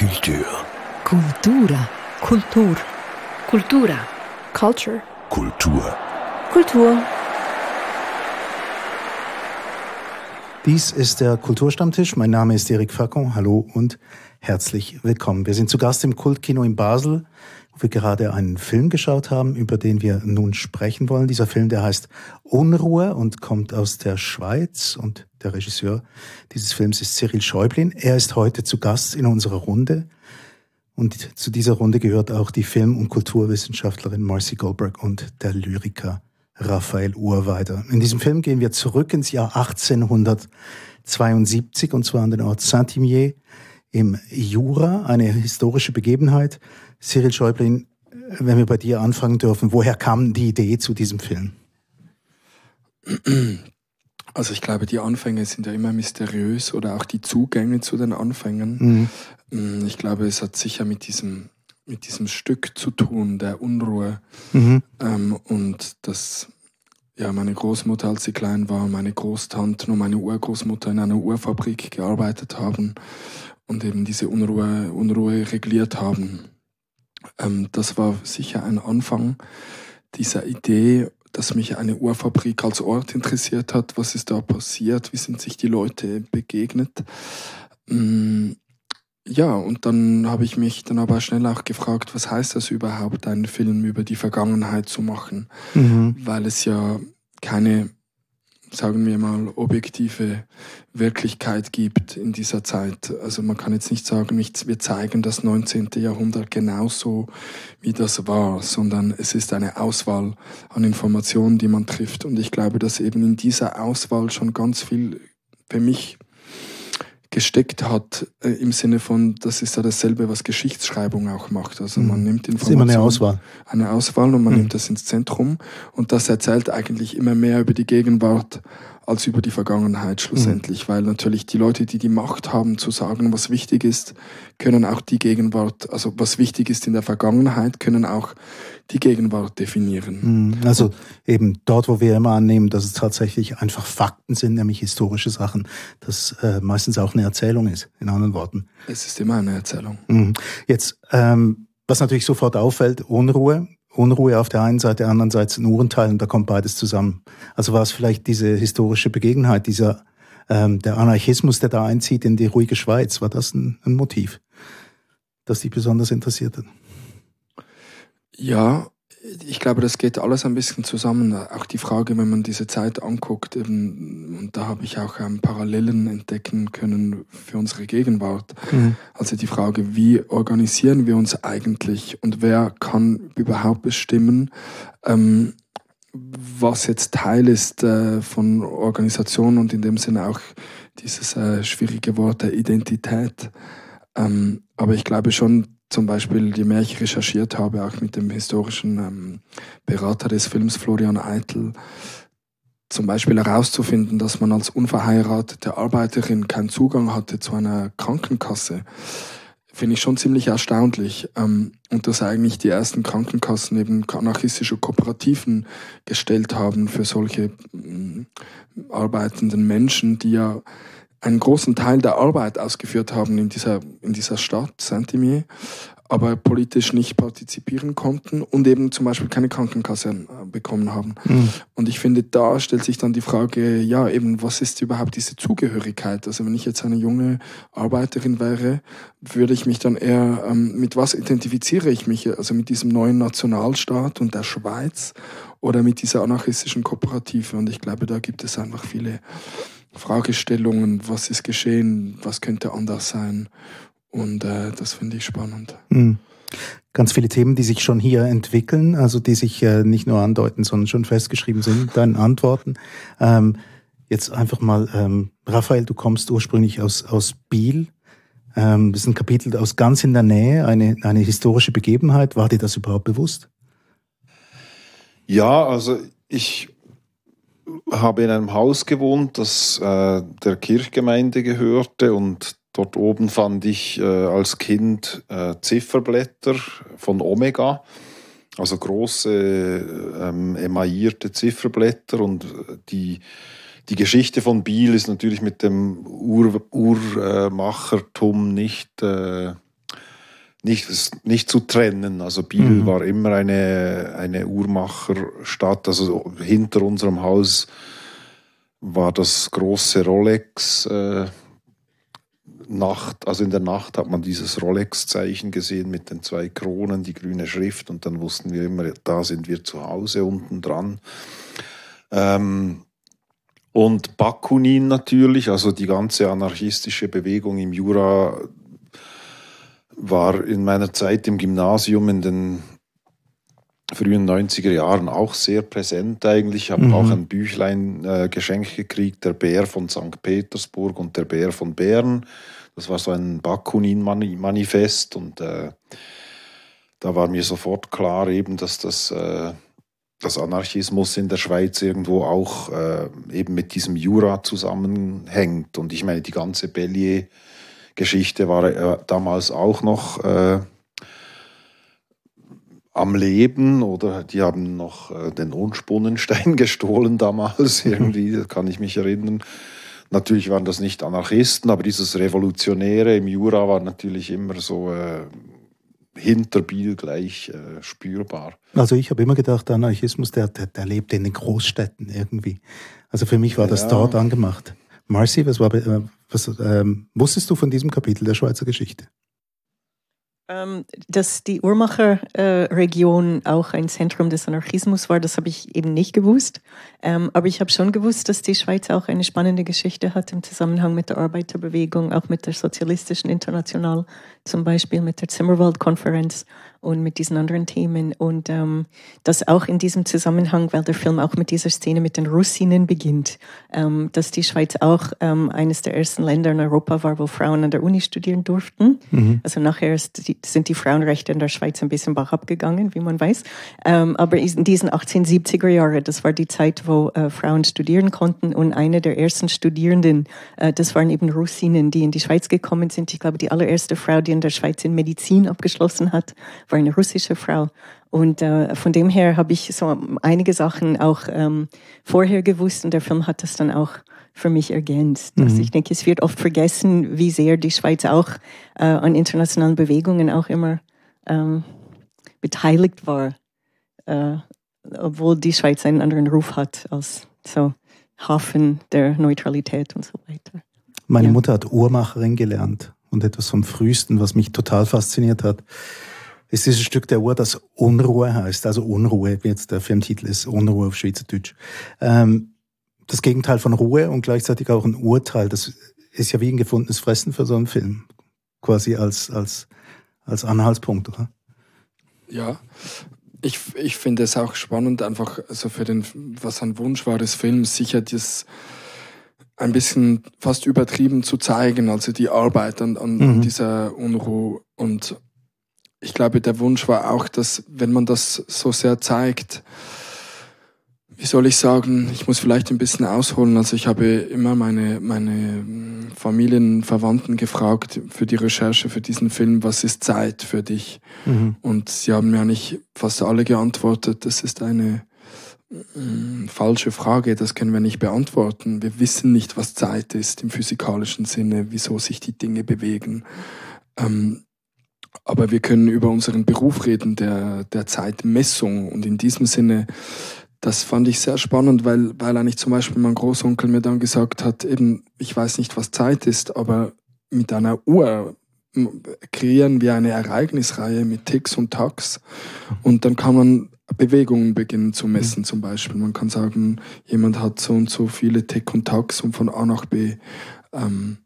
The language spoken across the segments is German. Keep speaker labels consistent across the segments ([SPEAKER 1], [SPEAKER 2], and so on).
[SPEAKER 1] Kultur.
[SPEAKER 2] Kultura. Kultur.
[SPEAKER 3] Kultura.
[SPEAKER 2] Culture.
[SPEAKER 1] Kultur.
[SPEAKER 3] Kultur.
[SPEAKER 4] Dies ist der Kulturstammtisch. Mein Name ist Eric Facon. Hallo und herzlich willkommen. Wir sind zu Gast im Kultkino in Basel, wo wir gerade einen Film geschaut haben, über den wir nun sprechen wollen. Dieser Film, der heißt Unruhe und kommt aus der Schweiz und der Regisseur dieses Films ist Cyril Schäublin. Er ist heute zu Gast in unserer Runde. Und zu dieser Runde gehört auch die Film- und Kulturwissenschaftlerin Marcy Goldberg und der Lyriker Raphael Urweider. In diesem Film gehen wir zurück ins Jahr 1872 und zwar an den Ort Saint-Imier im Jura, eine historische Begebenheit. Cyril Schäublin, wenn wir bei dir anfangen dürfen, woher kam die Idee zu diesem Film?
[SPEAKER 5] Also ich glaube, die Anfänge sind ja immer mysteriös oder auch die Zugänge zu den Anfängen. Mhm. Ich glaube, es hat sicher mit diesem, mit diesem Stück zu tun, der Unruhe. Mhm. Ähm, und dass ja, meine Großmutter, als sie klein war, meine Großtante und meine Urgroßmutter in einer Uhrfabrik gearbeitet haben und eben diese Unruhe, Unruhe regliert haben. Ähm, das war sicher ein Anfang dieser Idee dass mich eine Uhrfabrik als Ort interessiert hat. Was ist da passiert? Wie sind sich die Leute begegnet? Mm, ja, und dann habe ich mich dann aber schnell auch gefragt, was heißt das überhaupt, einen Film über die Vergangenheit zu machen? Mhm. Weil es ja keine sagen wir mal, objektive Wirklichkeit gibt in dieser Zeit. Also man kann jetzt nicht sagen, wir zeigen das 19. Jahrhundert genauso, wie das war, sondern es ist eine Auswahl an Informationen, die man trifft. Und ich glaube, dass eben in dieser Auswahl schon ganz viel für mich gesteckt hat, äh, im Sinne von, das ist ja dasselbe, was Geschichtsschreibung auch macht. Also man mhm. nimmt Informationen. Das ist immer
[SPEAKER 4] eine Auswahl.
[SPEAKER 5] Eine Auswahl und man mhm. nimmt das ins Zentrum und das erzählt eigentlich immer mehr über die Gegenwart als über die Vergangenheit schlussendlich, mhm. weil natürlich die Leute, die die Macht haben zu sagen, was wichtig ist, können auch die Gegenwart, also was wichtig ist in der Vergangenheit, können auch die Gegenwart definieren.
[SPEAKER 4] Mhm. Also eben dort, wo wir immer annehmen, dass es tatsächlich einfach Fakten sind, nämlich historische Sachen, dass äh, meistens auch eine Erzählung ist, in anderen Worten.
[SPEAKER 5] Es ist immer eine Erzählung.
[SPEAKER 4] Mhm. Jetzt, ähm, was natürlich sofort auffällt, Unruhe. Unruhe auf der einen Seite, der anderen Seite ein Uhrenteil und da kommt beides zusammen. Also war es vielleicht diese historische Begebenheit, dieser ähm, der Anarchismus, der da einzieht in die ruhige Schweiz, war das ein, ein Motiv, das dich besonders interessiert hat?
[SPEAKER 5] Ja, ich glaube, das geht alles ein bisschen zusammen. Auch die Frage, wenn man diese Zeit anguckt, eben, und da habe ich auch ähm, Parallelen entdecken können für unsere Gegenwart. Mhm. Also die Frage, wie organisieren wir uns eigentlich und wer kann überhaupt bestimmen, ähm, was jetzt Teil ist äh, von Organisation und in dem Sinne auch dieses äh, schwierige Wort der Identität. Ähm, aber ich glaube schon, zum Beispiel, je mehr ich recherchiert habe, auch mit dem historischen ähm, Berater des Films Florian Eitel, zum Beispiel herauszufinden, dass man als unverheiratete Arbeiterin keinen Zugang hatte zu einer Krankenkasse, finde ich schon ziemlich erstaunlich. Ähm, und dass eigentlich die ersten Krankenkassen eben anarchistische Kooperativen gestellt haben für solche äh, arbeitenden Menschen, die ja einen großen Teil der Arbeit ausgeführt haben in dieser, in dieser Stadt, Saint-Imier, aber politisch nicht partizipieren konnten und eben zum Beispiel keine Krankenkasse äh, bekommen haben. Mhm. Und ich finde, da stellt sich dann die Frage, ja, eben, was ist überhaupt diese Zugehörigkeit? Also wenn ich jetzt eine junge Arbeiterin wäre, würde ich mich dann eher, ähm, mit was identifiziere ich mich? Also mit diesem neuen Nationalstaat und der Schweiz oder mit dieser anarchistischen Kooperative? Und ich glaube, da gibt es einfach viele Fragestellungen, was ist geschehen, was könnte anders sein. Und äh, das finde ich spannend. Mhm.
[SPEAKER 4] Ganz viele Themen, die sich schon hier entwickeln, also die sich äh, nicht nur andeuten, sondern schon festgeschrieben sind, deinen Antworten. Ähm, jetzt einfach mal, ähm, Raphael, du kommst ursprünglich aus, aus Biel. Ähm, das ist ein Kapitel aus ganz in der Nähe, eine, eine historische Begebenheit. War dir das überhaupt bewusst?
[SPEAKER 6] Ja, also ich habe in einem Haus gewohnt, das äh, der Kirchgemeinde gehörte und dort oben fand ich äh, als Kind äh, Zifferblätter von Omega, also große ähm, emaillierte Zifferblätter und die die Geschichte von Biel ist natürlich mit dem Ur Uhrmachertum nicht äh, nicht, nicht zu trennen. Also Biel mhm. war immer eine, eine Uhrmacherstadt. Also hinter unserem Haus war das große Rolex. Äh, Nacht, also in der Nacht hat man dieses Rolex-Zeichen gesehen mit den zwei Kronen, die grüne Schrift und dann wussten wir immer, da sind wir zu Hause unten dran. Ähm, und Bakunin natürlich, also die ganze anarchistische Bewegung im Jura war in meiner Zeit im Gymnasium in den frühen 90er Jahren auch sehr präsent eigentlich. Ich habe mhm. auch ein Büchlein äh, geschenkt gekriegt, Der Bär von St. Petersburg und Der Bär von Bern. Das war so ein Bakunin-Manifest und äh, da war mir sofort klar eben, dass das, äh, das Anarchismus in der Schweiz irgendwo auch äh, eben mit diesem Jura zusammenhängt. Und ich meine, die ganze Bellier-Geschichte war äh, damals auch noch äh, am Leben oder die haben noch äh, den Unspunnenstein gestohlen damals irgendwie, das kann ich mich erinnern. Natürlich waren das nicht Anarchisten, aber dieses Revolutionäre im Jura war natürlich immer so äh, hinter Biel gleich äh, spürbar.
[SPEAKER 4] Also ich habe immer gedacht, Anarchismus, der, der, der lebt in den Großstädten irgendwie. Also für mich war das ja. dort angemacht. Marcy, was war, äh, was, ähm, wusstest du von diesem Kapitel der Schweizer Geschichte?
[SPEAKER 3] Ähm, dass die Uhrmacher-Region auch ein Zentrum des Anarchismus war, das habe ich eben nicht gewusst. Ähm, aber ich habe schon gewusst, dass die Schweiz auch eine spannende Geschichte hat im Zusammenhang mit der Arbeiterbewegung, auch mit der Sozialistischen International, zum Beispiel mit der Zimmerwald-Konferenz und mit diesen anderen Themen. Und ähm, das auch in diesem Zusammenhang, weil der Film auch mit dieser Szene mit den Russinnen beginnt, ähm, dass die Schweiz auch ähm, eines der ersten Länder in Europa war, wo Frauen an der Uni studieren durften. Mhm. Also nachher die, sind die Frauenrechte in der Schweiz ein bisschen bach abgegangen, wie man weiß. Ähm, aber in diesen 1870er Jahren, das war die Zeit, wo äh, Frauen studieren konnten und eine der ersten Studierenden, äh, das waren eben Russinnen, die in die Schweiz gekommen sind. Ich glaube, die allererste Frau, die in der Schweiz in Medizin abgeschlossen hat, war eine russische Frau. Und äh, von dem her habe ich so einige Sachen auch ähm, vorher gewusst und der Film hat das dann auch für mich ergänzt. Mhm. Also ich denke, es wird oft vergessen, wie sehr die Schweiz auch äh, an internationalen Bewegungen auch immer ähm, beteiligt war, äh, obwohl die Schweiz einen anderen Ruf hat als so Hafen der Neutralität und so weiter.
[SPEAKER 4] Meine ja. Mutter hat Uhrmacherin gelernt und etwas vom Frühesten, was mich total fasziniert hat, ist dieses Stück der Uhr, das Unruhe heißt. Also Unruhe, wie jetzt der Filmtitel ist, Unruhe auf Schweizerdeutsch. Ähm, das Gegenteil von Ruhe und gleichzeitig auch ein Urteil. Das ist ja wie ein gefundenes Fressen für so einen Film. Quasi als, als, als Anhaltspunkt, oder?
[SPEAKER 5] Ja, ich, ich finde es auch spannend, einfach so für den, was ein Wunsch war des Films, sicher das ein bisschen fast übertrieben zu zeigen, also die Arbeit an, an mhm. dieser Unruhe und ich glaube, der Wunsch war auch, dass wenn man das so sehr zeigt, wie soll ich sagen, ich muss vielleicht ein bisschen ausholen. Also ich habe immer meine, meine Familienverwandten gefragt für die Recherche für diesen Film, was ist Zeit für dich? Mhm. Und sie haben mir nicht fast alle geantwortet, das ist eine falsche Frage, das können wir nicht beantworten. Wir wissen nicht, was Zeit ist im physikalischen Sinne, wieso sich die Dinge bewegen. Ähm, aber wir können über unseren Beruf reden, der, der Zeitmessung. Und in diesem Sinne, das fand ich sehr spannend, weil, weil eigentlich zum Beispiel mein Großonkel mir dann gesagt hat, eben, ich weiß nicht, was Zeit ist, aber mit einer Uhr kreieren wir eine Ereignisreihe mit Ticks und Tacks und dann kann man Bewegungen beginnen zu messen zum Beispiel. Man kann sagen, jemand hat so und so viele Tick und Tacks, um von A nach B ähm,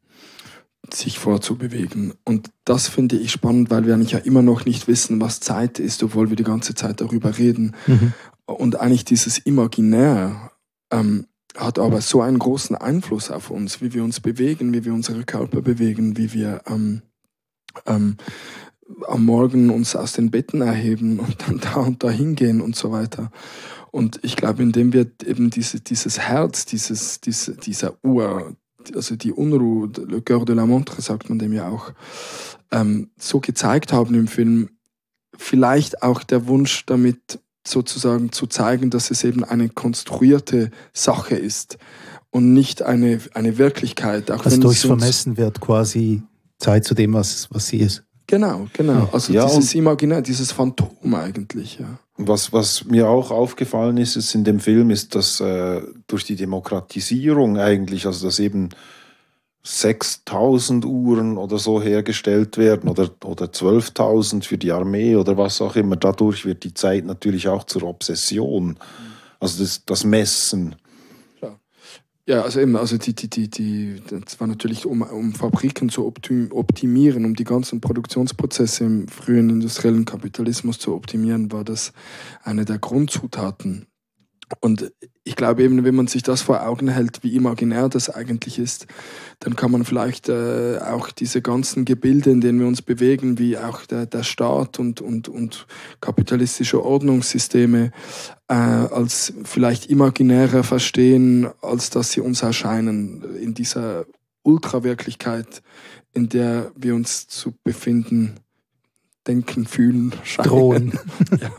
[SPEAKER 5] sich vorzubewegen. Und das finde ich spannend, weil wir eigentlich ja immer noch nicht wissen, was Zeit ist, obwohl wir die ganze Zeit darüber reden. Mhm. Und eigentlich dieses Imaginär ähm, hat aber so einen großen Einfluss auf uns, wie wir uns bewegen, wie wir unsere Körper bewegen, wie wir ähm, ähm, am Morgen uns aus den Betten erheben und dann da und da hingehen und so weiter. Und ich glaube, indem wir eben diese, dieses Herz, dieses, diese, dieser Uhr, also die Unruhe, Le Coeur de la Montre sagt man dem ja auch, ähm, so gezeigt haben im Film, vielleicht auch der Wunsch damit sozusagen zu zeigen, dass es eben eine konstruierte Sache ist und nicht eine, eine Wirklichkeit.
[SPEAKER 4] Auch also durchs Vermessen wird quasi Zeit zu dem, was, was sie ist.
[SPEAKER 5] Genau, genau. Also ja, dieses Imaginär, dieses Phantom eigentlich, ja.
[SPEAKER 6] Was, was mir auch aufgefallen ist, ist in dem Film, ist, dass äh, durch die Demokratisierung eigentlich, also dass eben 6000 Uhren oder so hergestellt werden oder, oder 12.000 für die Armee oder was auch immer, dadurch wird die Zeit natürlich auch zur Obsession. Also das, das Messen.
[SPEAKER 5] Ja, also eben, also die, die, die, die, das war natürlich, um, um Fabriken zu optimieren, um die ganzen Produktionsprozesse im frühen industriellen Kapitalismus zu optimieren, war das eine der Grundzutaten und ich glaube eben, wenn man sich das vor Augen hält, wie imaginär das eigentlich ist, dann kann man vielleicht äh, auch diese ganzen Gebilde, in denen wir uns bewegen, wie auch der, der Staat und, und, und kapitalistische Ordnungssysteme, äh, als vielleicht imaginärer verstehen, als dass sie uns erscheinen in dieser Ultrawirklichkeit, in der wir uns zu befinden, denken, fühlen,
[SPEAKER 4] scheinen. Drohen. ja.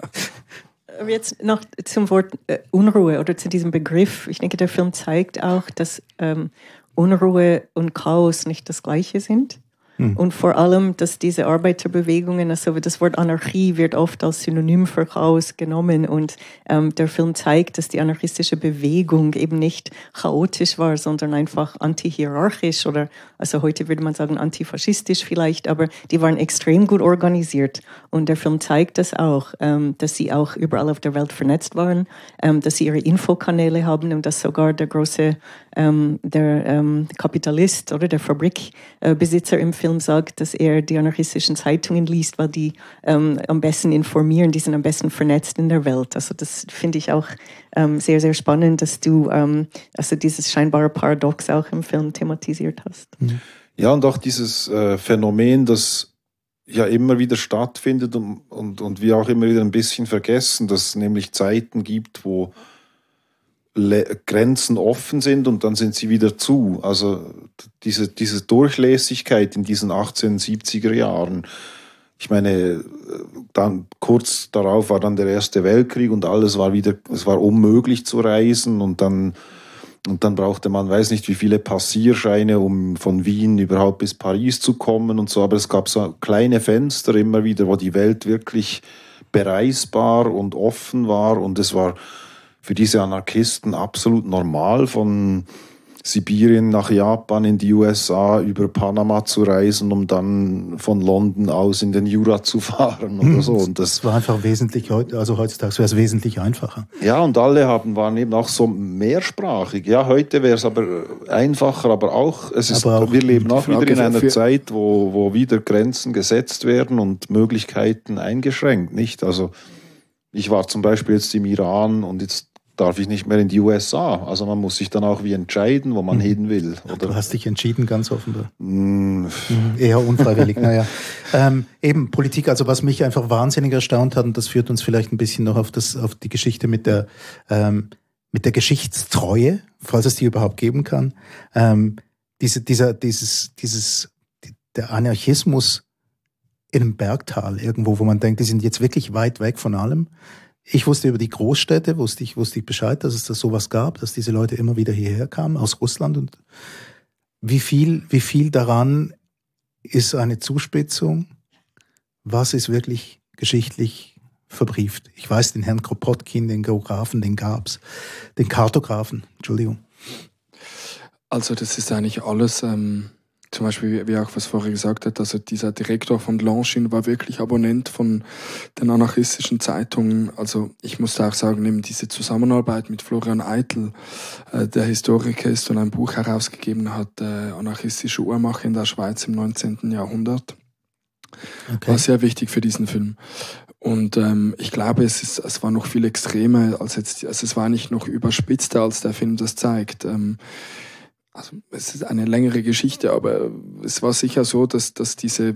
[SPEAKER 3] Jetzt noch zum Wort äh, Unruhe oder zu diesem Begriff. Ich denke, der Film zeigt auch, dass ähm, Unruhe und Chaos nicht das gleiche sind. Hm. Und vor allem, dass diese Arbeiterbewegungen, also das Wort Anarchie wird oft als Synonym für Chaos genommen und ähm, der Film zeigt, dass die anarchistische Bewegung eben nicht chaotisch war, sondern einfach antihierarchisch oder, also heute würde man sagen antifaschistisch vielleicht, aber die waren extrem gut organisiert und der Film zeigt das auch, ähm, dass sie auch überall auf der Welt vernetzt waren, ähm, dass sie ihre Infokanäle haben und dass sogar der große ähm, der ähm, Kapitalist oder der Fabrikbesitzer im Film sagt, dass er die anarchistischen Zeitungen liest, weil die ähm, am besten informieren, die sind am besten vernetzt in der Welt. Also das finde ich auch ähm, sehr, sehr spannend, dass du ähm, also dieses scheinbare Paradox auch im Film thematisiert hast.
[SPEAKER 6] Mhm. Ja, und auch dieses äh, Phänomen, das ja immer wieder stattfindet und, und, und wir auch immer wieder ein bisschen vergessen, dass es nämlich Zeiten gibt, wo Grenzen offen sind und dann sind sie wieder zu. Also diese, diese Durchlässigkeit in diesen 1870er Jahren. Ich meine, dann kurz darauf war dann der Erste Weltkrieg und alles war wieder, es war unmöglich zu reisen und dann, und dann brauchte man, weiß nicht wie viele Passierscheine, um von Wien überhaupt bis Paris zu kommen und so. Aber es gab so kleine Fenster immer wieder, wo die Welt wirklich bereisbar und offen war und es war, für diese Anarchisten absolut normal, von Sibirien nach Japan in die USA über Panama zu reisen, um dann von London aus in den Jura zu fahren oder hm, so.
[SPEAKER 4] Und das, das war einfach wesentlich, also heutzutage wäre es wesentlich einfacher.
[SPEAKER 6] Ja, und alle haben, waren eben auch so mehrsprachig. Ja, heute wäre es aber einfacher, aber auch, es ist, auch wir leben auch wieder in einer Zeit, wo, wo wieder Grenzen gesetzt werden und Möglichkeiten eingeschränkt, nicht? Also, ich war zum Beispiel jetzt im Iran und jetzt darf ich nicht mehr in die USA. Also man muss sich dann auch wie entscheiden, wo man mhm. hin will.
[SPEAKER 4] Oder? Du hast dich entschieden, ganz offenbar. Mm. Eher unfreiwillig, naja. Ähm, eben Politik, also was mich einfach wahnsinnig erstaunt hat, und das führt uns vielleicht ein bisschen noch auf, das, auf die Geschichte mit der, ähm, mit der Geschichtstreue, falls es die überhaupt geben kann. Ähm, diese, dieser, dieses, dieses, der Anarchismus in einem Bergtal irgendwo, wo man denkt, die sind jetzt wirklich weit weg von allem. Ich wusste über die Großstädte, wusste ich, wusste ich Bescheid, dass es da sowas gab, dass diese Leute immer wieder hierher kamen aus Russland und wie viel, wie viel daran ist eine Zuspitzung? Was ist wirklich geschichtlich verbrieft? Ich weiß, den Herrn Kropotkin, den Geografen, den gab's, den Kartografen, Entschuldigung.
[SPEAKER 5] Also das ist eigentlich alles ähm, zum Beispiel, wie auch was vorher gesagt hat, also dieser Direktor von Longines war wirklich Abonnent von den anarchistischen Zeitungen. Also ich musste auch sagen, eben diese Zusammenarbeit mit Florian Eitel, äh, der Historiker ist und ein Buch herausgegeben hat, äh, Anarchistische Uhrmache in der Schweiz im 19. Jahrhundert. Okay. War sehr wichtig für diesen Film. Und ähm, ich glaube, es, ist, es war noch viel extremer als jetzt, also es war nicht noch überspitzter, als der Film das zeigt. Ähm, also es ist eine längere Geschichte, aber es war sicher so, dass, dass diese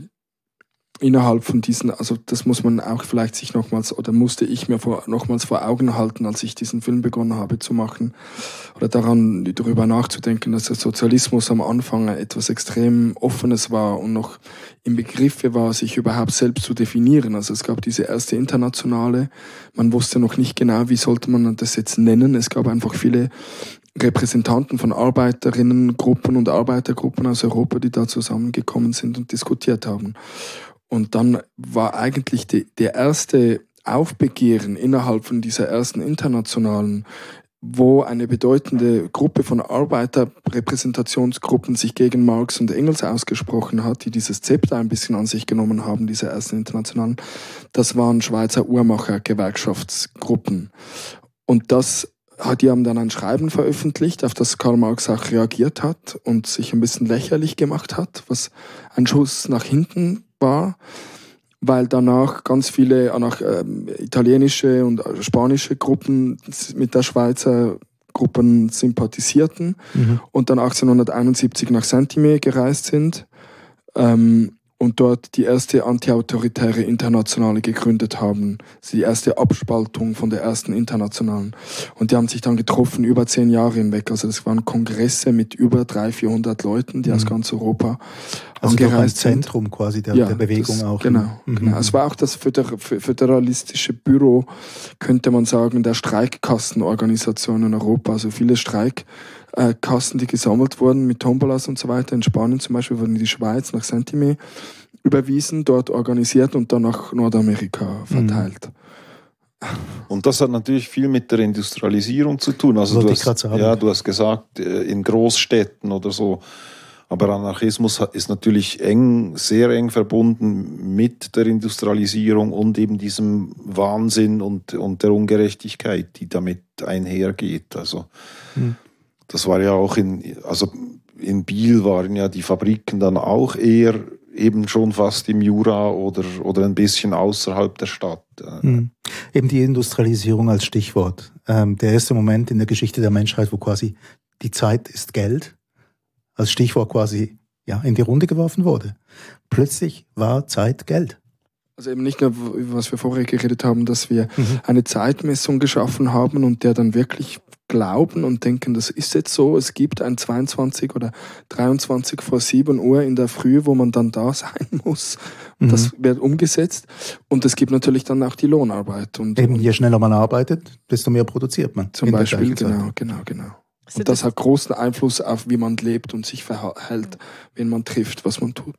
[SPEAKER 5] innerhalb von diesen, also das muss man auch vielleicht sich nochmals, oder musste ich mir vor, nochmals vor Augen halten, als ich diesen Film begonnen habe zu machen, oder daran darüber nachzudenken, dass der Sozialismus am Anfang etwas extrem Offenes war und noch im Begriffe war, sich überhaupt selbst zu definieren. Also es gab diese erste internationale, man wusste noch nicht genau, wie sollte man das jetzt nennen. Es gab einfach viele Repräsentanten von Arbeiterinnengruppen und Arbeitergruppen aus Europa, die da zusammengekommen sind und diskutiert haben. Und dann war eigentlich die, der erste Aufbegehren innerhalb von dieser ersten internationalen wo eine bedeutende Gruppe von Arbeiterrepräsentationsgruppen sich gegen Marx und Engels ausgesprochen hat, die dieses Zepter ein bisschen an sich genommen haben, diese ersten internationalen, das waren Schweizer Uhrmacher-Gewerkschaftsgruppen. Und das die haben dann ein Schreiben veröffentlicht, auf das Karl Marx auch reagiert hat und sich ein bisschen lächerlich gemacht hat, was ein Schuss nach hinten war weil danach ganz viele auch, ähm, italienische und spanische Gruppen mit der Schweizer Gruppen sympathisierten mhm. und dann 1871 nach Saint-Imier gereist sind. Ähm, und dort die erste antiautoritäre Internationale gegründet haben. Die erste Abspaltung von der ersten Internationalen. Und die haben sich dann getroffen über zehn Jahre hinweg. Also das waren Kongresse mit über 300, 400 Leuten, die mhm. aus ganz Europa
[SPEAKER 4] also angereist ein Zentrum sind. quasi der, ja, der Bewegung
[SPEAKER 5] das,
[SPEAKER 4] auch.
[SPEAKER 5] Genau, mhm. genau. Es war auch das föderalistische Büro, könnte man sagen, der Streikkassenorganisation in Europa. Also viele Streik äh, Kassen, die gesammelt wurden mit Tombolas und so weiter. In Spanien zum Beispiel wurden in die Schweiz nach Saint-Imier überwiesen, dort organisiert und dann nach Nordamerika verteilt.
[SPEAKER 6] Und das hat natürlich viel mit der Industrialisierung zu tun. Also du hast, ja, du hast gesagt, äh, in Großstädten oder so. Aber Anarchismus ist natürlich eng, sehr eng verbunden mit der Industrialisierung und eben diesem Wahnsinn und, und der Ungerechtigkeit, die damit einhergeht. Also hm das war ja auch in, also in Biel waren ja die Fabriken dann auch eher eben schon fast im Jura oder, oder ein bisschen außerhalb der Stadt.
[SPEAKER 4] Mhm. Eben die Industrialisierung als Stichwort. Ähm, der erste Moment in der Geschichte der Menschheit, wo quasi die Zeit ist Geld, als Stichwort quasi ja, in die Runde geworfen wurde. Plötzlich war Zeit Geld.
[SPEAKER 5] Also eben nicht nur, was wir vorher geredet haben, dass wir mhm. eine Zeitmessung geschaffen haben und der dann wirklich glauben und denken, das ist jetzt so, es gibt ein 22 oder 23 vor 7 Uhr in der Früh, wo man dann da sein muss. Mhm. Das wird umgesetzt. Und es gibt natürlich dann auch die Lohnarbeit. Und,
[SPEAKER 4] Eben, je schneller man arbeitet, desto mehr produziert man.
[SPEAKER 5] Zum Beispiel, genau, genau, genau. Und das hat großen Einfluss auf, wie man lebt und sich verhält, wenn man trifft, was man tut.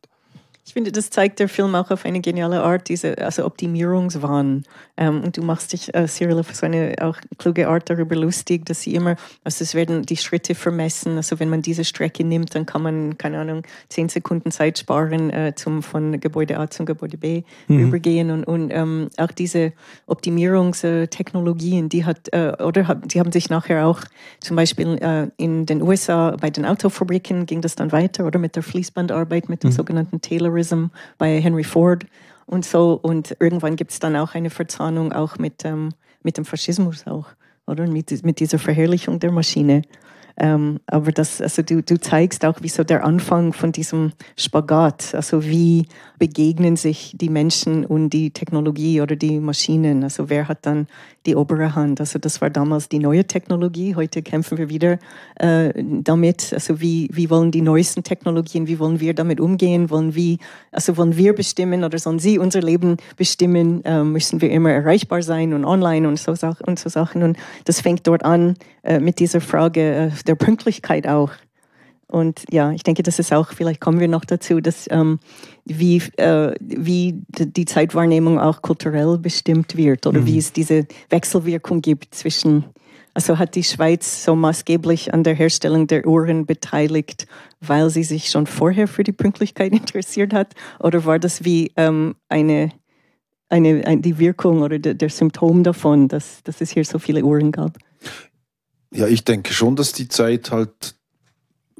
[SPEAKER 3] Ich finde, das zeigt der Film auch auf eine geniale Art, diese also Optimierungswahn. Ähm, und du machst dich, äh, Cyril, auf so eine auch kluge Art darüber lustig, dass sie immer, also es werden die Schritte vermessen. Also wenn man diese Strecke nimmt, dann kann man, keine Ahnung, zehn Sekunden Zeit sparen, äh, zum von Gebäude A zum Gebäude B mhm. übergehen. Und, und ähm, auch diese Optimierungstechnologien, die hat, äh, oder die haben sich nachher auch zum Beispiel äh, in den USA bei den Autofabriken ging das dann weiter, oder mit der Fließbandarbeit, mit dem mhm. sogenannten Taylorism Tourism bei Henry Ford und so. Und irgendwann gibt es dann auch eine Verzahnung auch mit, ähm, mit dem Faschismus auch, oder? Mit, mit dieser Verherrlichung der Maschine. Ähm, aber das, also du, du zeigst auch, wie so der Anfang von diesem Spagat, also wie begegnen sich die Menschen und die Technologie oder die Maschinen. Also wer hat dann die obere Hand? Also das war damals die neue Technologie. Heute kämpfen wir wieder äh, damit. Also wie, wie wollen die neuesten Technologien, wie wollen wir damit umgehen? Wollen wir, also wollen wir bestimmen oder sollen sie unser Leben bestimmen? Äh, müssen wir immer erreichbar sein und online und so, und so Sachen. Und das fängt dort an äh, mit dieser Frage der Pünktlichkeit auch. Und ja, ich denke, das ist auch, vielleicht kommen wir noch dazu, dass ähm, wie, äh, wie die Zeitwahrnehmung auch kulturell bestimmt wird oder mhm. wie es diese Wechselwirkung gibt zwischen, also hat die Schweiz so maßgeblich an der Herstellung der Uhren beteiligt, weil sie sich schon vorher für die Pünktlichkeit interessiert hat? Oder war das wie ähm, eine, eine, eine, die Wirkung oder der, der Symptom davon, dass, dass es hier so viele Uhren gab?
[SPEAKER 6] Ja, ich denke schon, dass die Zeit halt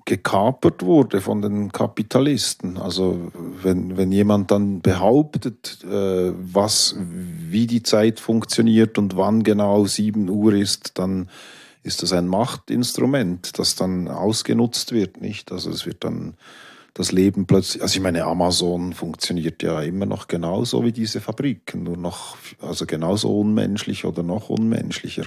[SPEAKER 6] gekapert wurde von den Kapitalisten. Also wenn, wenn jemand dann behauptet, äh, was, wie die Zeit funktioniert und wann genau 7 Uhr ist, dann ist das ein Machtinstrument, das dann ausgenutzt wird, nicht? Also es wird dann das Leben plötzlich, also ich meine, Amazon funktioniert ja immer noch genauso wie diese Fabriken, nur noch, also genauso unmenschlich oder noch unmenschlicher.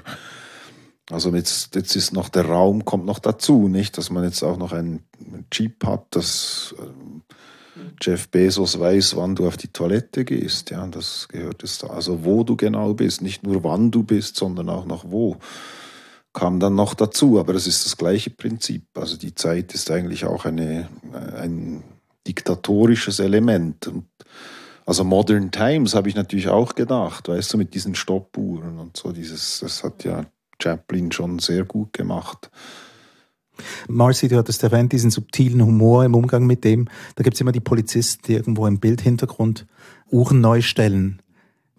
[SPEAKER 6] Also jetzt, jetzt ist noch der Raum, kommt noch dazu, nicht, dass man jetzt auch noch einen Chip hat, dass äh, Jeff Bezos weiß, wann du auf die Toilette gehst. Ja, das gehört jetzt da. Also wo du genau bist, nicht nur wann du bist, sondern auch noch wo. Kam dann noch dazu, aber es ist das gleiche Prinzip. Also die Zeit ist eigentlich auch eine, ein diktatorisches Element. Und Also Modern Times habe ich natürlich auch gedacht, weißt du, mit diesen Stoppuhren und so. Dieses, das hat ja Chaplin schon sehr gut gemacht.
[SPEAKER 4] Marcy, du hattest erwähnt, diesen subtilen Humor im Umgang mit dem. Da gibt es immer die Polizisten, die irgendwo im Bildhintergrund Uhren neu stellen,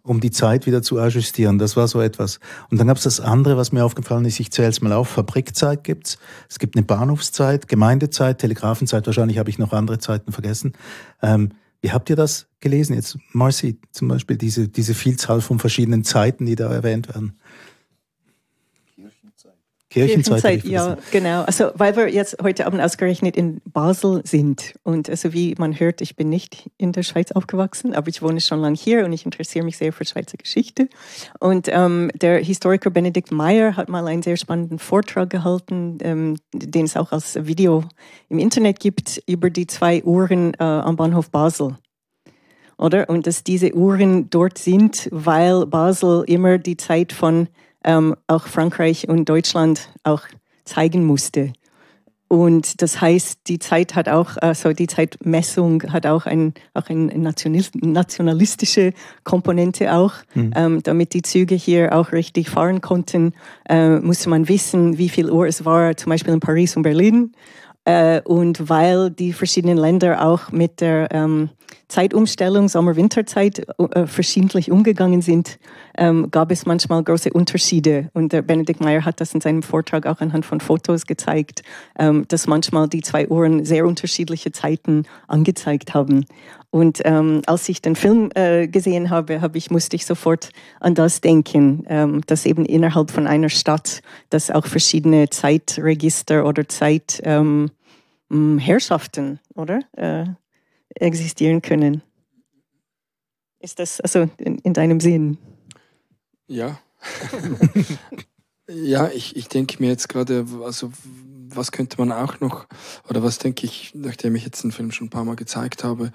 [SPEAKER 4] um die Zeit wieder zu ajustieren. Das war so etwas. Und dann gab es das andere, was mir aufgefallen ist. Ich zähle es mal auf. Fabrikzeit gibt's. Es gibt eine Bahnhofszeit, Gemeindezeit, Telegrafenzeit. Wahrscheinlich habe ich noch andere Zeiten vergessen. Ähm, wie habt ihr das gelesen? Jetzt, Marcy, zum Beispiel diese, diese Vielzahl von verschiedenen Zeiten, die da erwähnt werden.
[SPEAKER 3] Kirchenzeit. Kirchenzeit ja, genau. Also, weil wir jetzt heute Abend ausgerechnet in Basel sind. Und also, wie man hört, ich bin nicht in der Schweiz aufgewachsen, aber ich wohne schon lange hier und ich interessiere mich sehr für Schweizer Geschichte. Und ähm, der Historiker Benedikt Meyer hat mal einen sehr spannenden Vortrag gehalten, ähm, den es auch als Video im Internet gibt, über die zwei Uhren äh, am Bahnhof Basel oder? Und dass diese Uhren dort sind, weil Basel immer die Zeit von ähm, auch Frankreich und Deutschland auch zeigen musste. Und das heißt, die Zeit hat auch, also die Zeitmessung hat auch, ein, auch eine nationalistische Komponente auch. Mhm. Ähm, damit die Züge hier auch richtig fahren konnten, äh, musste man wissen, wie viel Uhr es war, zum Beispiel in Paris und Berlin. Äh, und weil die verschiedenen Länder auch mit der ähm, Zeitumstellung, Sommer-Winterzeit, äh, verschiedentlich umgegangen sind, ähm, gab es manchmal große Unterschiede. Und der Benedikt Meyer hat das in seinem Vortrag auch anhand von Fotos gezeigt, ähm, dass manchmal die zwei Uhren sehr unterschiedliche Zeiten angezeigt haben. Und ähm, als ich den Film äh, gesehen habe, hab ich, musste ich sofort an das denken, ähm, dass eben innerhalb von einer Stadt, dass auch verschiedene Zeitregister oder Zeitherrschaften, ähm, oder? Äh, existieren können. Ist das also in, in deinem Sinn?
[SPEAKER 5] Ja. ja, ich, ich denke mir jetzt gerade, also was könnte man auch noch, oder was denke ich, nachdem ich jetzt den Film schon ein paar Mal gezeigt habe,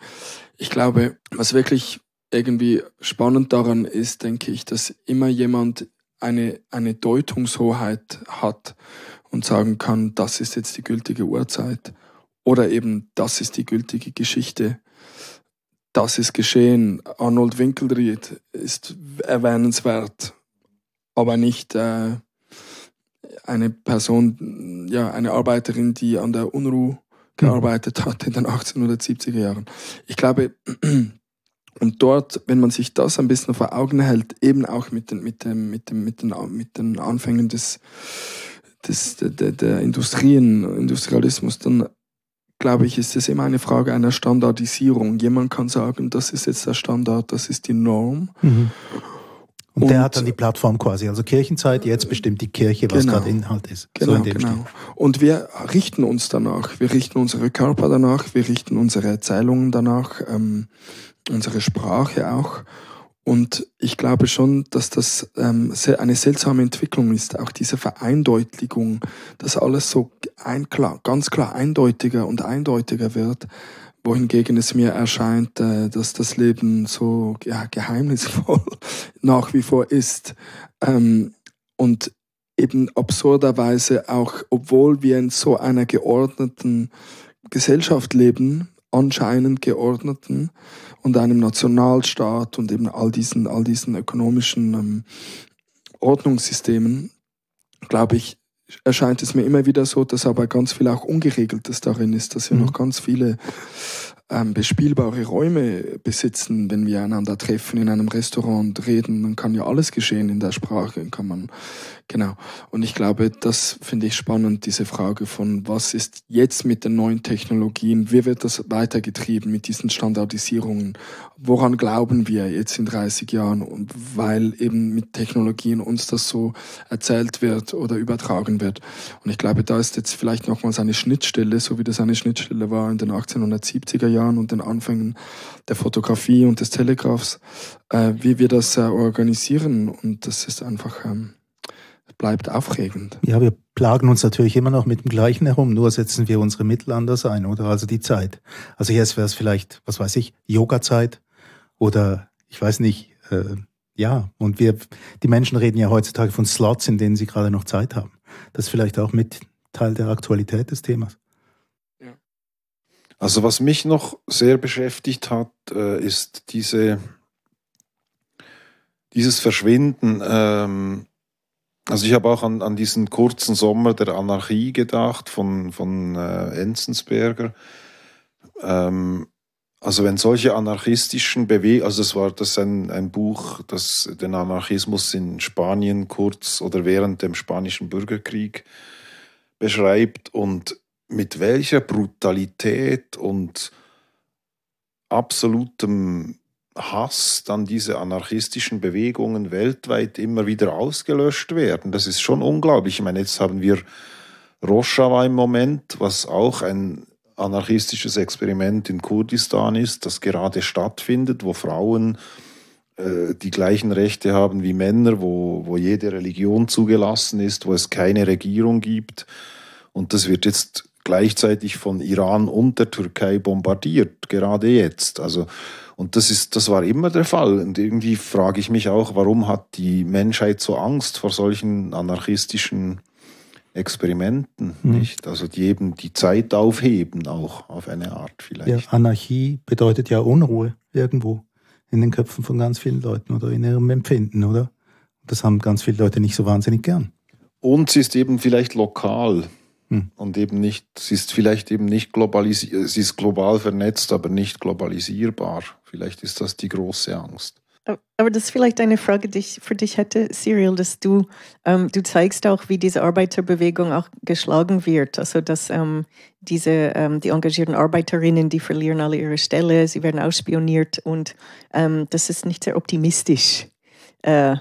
[SPEAKER 5] ich glaube, was wirklich irgendwie spannend daran ist, denke ich, dass immer jemand eine, eine Deutungshoheit hat und sagen kann, das ist jetzt die gültige Uhrzeit oder eben das ist die gültige Geschichte. Das ist geschehen. Arnold Winkelried ist erwähnenswert, aber nicht äh, eine Person, ja, eine Arbeiterin, die an der UNRU gearbeitet hat in den 1870er Jahren. Ich glaube, und dort, wenn man sich das ein bisschen vor Augen hält, eben auch mit den, mit dem, mit dem, mit den, mit den Anfängen des, des, der, der Industrien, Industrialismus, dann glaube ich, ist es immer eine Frage einer Standardisierung. Jemand kann sagen, das ist jetzt der Standard, das ist die Norm. Mhm.
[SPEAKER 4] Und, und, der hat dann die Plattform quasi, also Kirchenzeit, jetzt bestimmt die Kirche, was genau, gerade Inhalt ist.
[SPEAKER 5] Genau, so genau. Stil. Und wir richten uns danach. Wir richten unsere Körper danach, wir richten unsere Erzählungen danach, ähm, unsere Sprache auch. Und ich glaube schon, dass das ähm, eine seltsame Entwicklung ist, auch diese Vereindeutigung, dass alles so ein, klar, ganz klar eindeutiger und eindeutiger wird wohingegen es mir erscheint, äh, dass das Leben so ja, geheimnisvoll nach wie vor ist. Ähm, und eben absurderweise auch, obwohl wir in so einer geordneten Gesellschaft leben, anscheinend geordneten und einem Nationalstaat und eben all diesen, all diesen ökonomischen ähm, Ordnungssystemen, glaube ich, erscheint es mir immer wieder so, dass aber ganz viel auch Ungeregeltes darin ist, dass wir mhm. noch ganz viele ähm, bespielbare Räume besitzen, wenn wir einander treffen in einem Restaurant reden, dann kann ja alles geschehen in der Sprache, kann man Genau. Und ich glaube, das finde ich spannend, diese Frage von, was ist jetzt mit den neuen Technologien? Wie wird das weitergetrieben mit diesen Standardisierungen? Woran glauben wir jetzt in 30 Jahren? Und weil eben mit Technologien uns das so erzählt wird oder übertragen wird. Und ich glaube, da ist jetzt vielleicht nochmals eine Schnittstelle, so wie das eine Schnittstelle war in den 1870er Jahren und den Anfängen der Fotografie und des Telegraphs, äh, wie wir das äh, organisieren. Und das ist einfach, ähm, bleibt aufregend.
[SPEAKER 4] Ja, wir plagen uns natürlich immer noch mit dem Gleichen herum, nur setzen wir unsere Mittel anders ein, oder? Also die Zeit. Also jetzt wäre es vielleicht, was weiß ich, Yoga-Zeit oder ich weiß nicht, äh, ja, und wir, die Menschen reden ja heutzutage von Slots, in denen sie gerade noch Zeit haben. Das ist vielleicht auch mit Teil der Aktualität des Themas.
[SPEAKER 6] Also was mich noch sehr beschäftigt hat, äh, ist diese, dieses Verschwinden. Ähm, also ich habe auch an, an diesen kurzen Sommer der Anarchie gedacht von, von äh, Enzensberger. Ähm, also wenn solche anarchistischen Bewegungen, also das war das ein, ein Buch, das den Anarchismus in Spanien kurz oder während dem spanischen Bürgerkrieg beschreibt und mit welcher Brutalität und absolutem Hass dann diese anarchistischen Bewegungen weltweit immer wieder ausgelöscht werden. Das ist schon unglaublich. Ich meine, jetzt haben wir Rojava im Moment, was auch ein anarchistisches Experiment in Kurdistan ist, das gerade stattfindet, wo Frauen äh, die gleichen Rechte haben wie Männer, wo, wo jede Religion zugelassen ist, wo es keine Regierung gibt. Und das wird jetzt gleichzeitig von Iran und der Türkei bombardiert, gerade jetzt. Also, und das ist, das war immer der Fall. Und irgendwie frage ich mich auch, warum hat die Menschheit so Angst vor solchen anarchistischen Experimenten, mhm. nicht? Also die eben die Zeit aufheben, auch auf eine Art vielleicht.
[SPEAKER 4] Ja, Anarchie bedeutet ja Unruhe irgendwo in den Köpfen von ganz vielen Leuten oder in ihrem Empfinden, oder? Das haben ganz viele Leute nicht so wahnsinnig gern.
[SPEAKER 6] Und sie ist eben vielleicht lokal hm. und eben nicht, sie ist vielleicht eben nicht globalisiert, sie ist global vernetzt, aber nicht globalisierbar. Vielleicht ist das die große Angst.
[SPEAKER 3] Aber das ist vielleicht eine Frage, die ich für dich hätte, Cyril, dass du, ähm, du zeigst auch, wie diese Arbeiterbewegung auch geschlagen wird. Also, dass ähm, diese, ähm, die engagierten Arbeiterinnen, die verlieren alle ihre Stelle, sie werden ausspioniert und ähm, das ist nicht sehr optimistisch äh,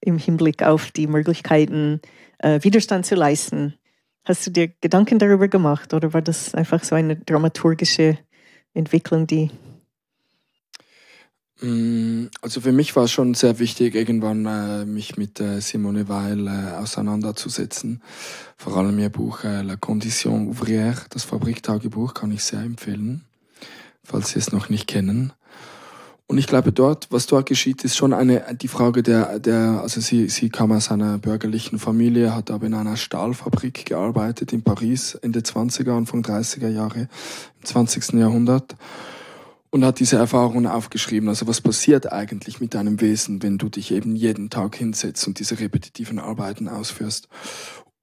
[SPEAKER 3] im Hinblick auf die Möglichkeiten, äh, Widerstand zu leisten. Hast du dir Gedanken darüber gemacht oder war das einfach so eine dramaturgische Entwicklung, die
[SPEAKER 5] Mm, also für mich war es schon sehr wichtig, irgendwann äh, mich mit äh, Simone Weil äh, auseinanderzusetzen. Vor allem ihr Buch äh, La Condition ouvrière, das Fabriktagebuch, kann ich sehr empfehlen, falls Sie es noch nicht kennen. Und ich glaube, dort, was dort geschieht, ist schon eine, die Frage der, der, also sie, sie kam aus einer bürgerlichen Familie, hat aber in einer Stahlfabrik gearbeitet in Paris Ende 20er, Anfang 30er Jahre im 20. Jahrhundert und hat diese Erfahrungen aufgeschrieben. Also was passiert eigentlich mit deinem Wesen, wenn du dich eben jeden Tag hinsetzt und diese repetitiven Arbeiten ausführst.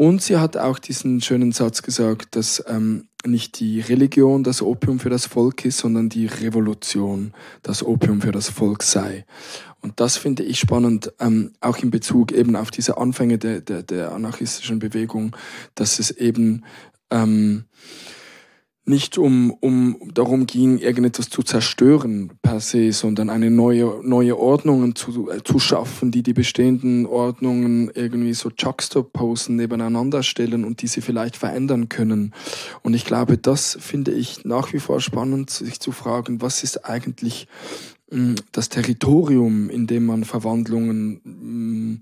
[SPEAKER 5] Und sie hat auch diesen schönen Satz gesagt, dass ähm, nicht die Religion das Opium für das Volk ist, sondern die Revolution das Opium für das Volk sei. Und das finde ich spannend, ähm, auch in Bezug eben auf diese Anfänge der, der, der anarchistischen Bewegung, dass es eben ähm, nicht um, um darum ging, irgendetwas zu zerstören per se, sondern eine neue, neue Ordnung zu, äh, zu schaffen, die die bestehenden Ordnungen irgendwie so juxtaposen, nebeneinander stellen und diese vielleicht verändern können. Und ich glaube, das finde ich nach wie vor spannend, sich zu fragen, was ist eigentlich mm, das Territorium, in dem man Verwandlungen mm,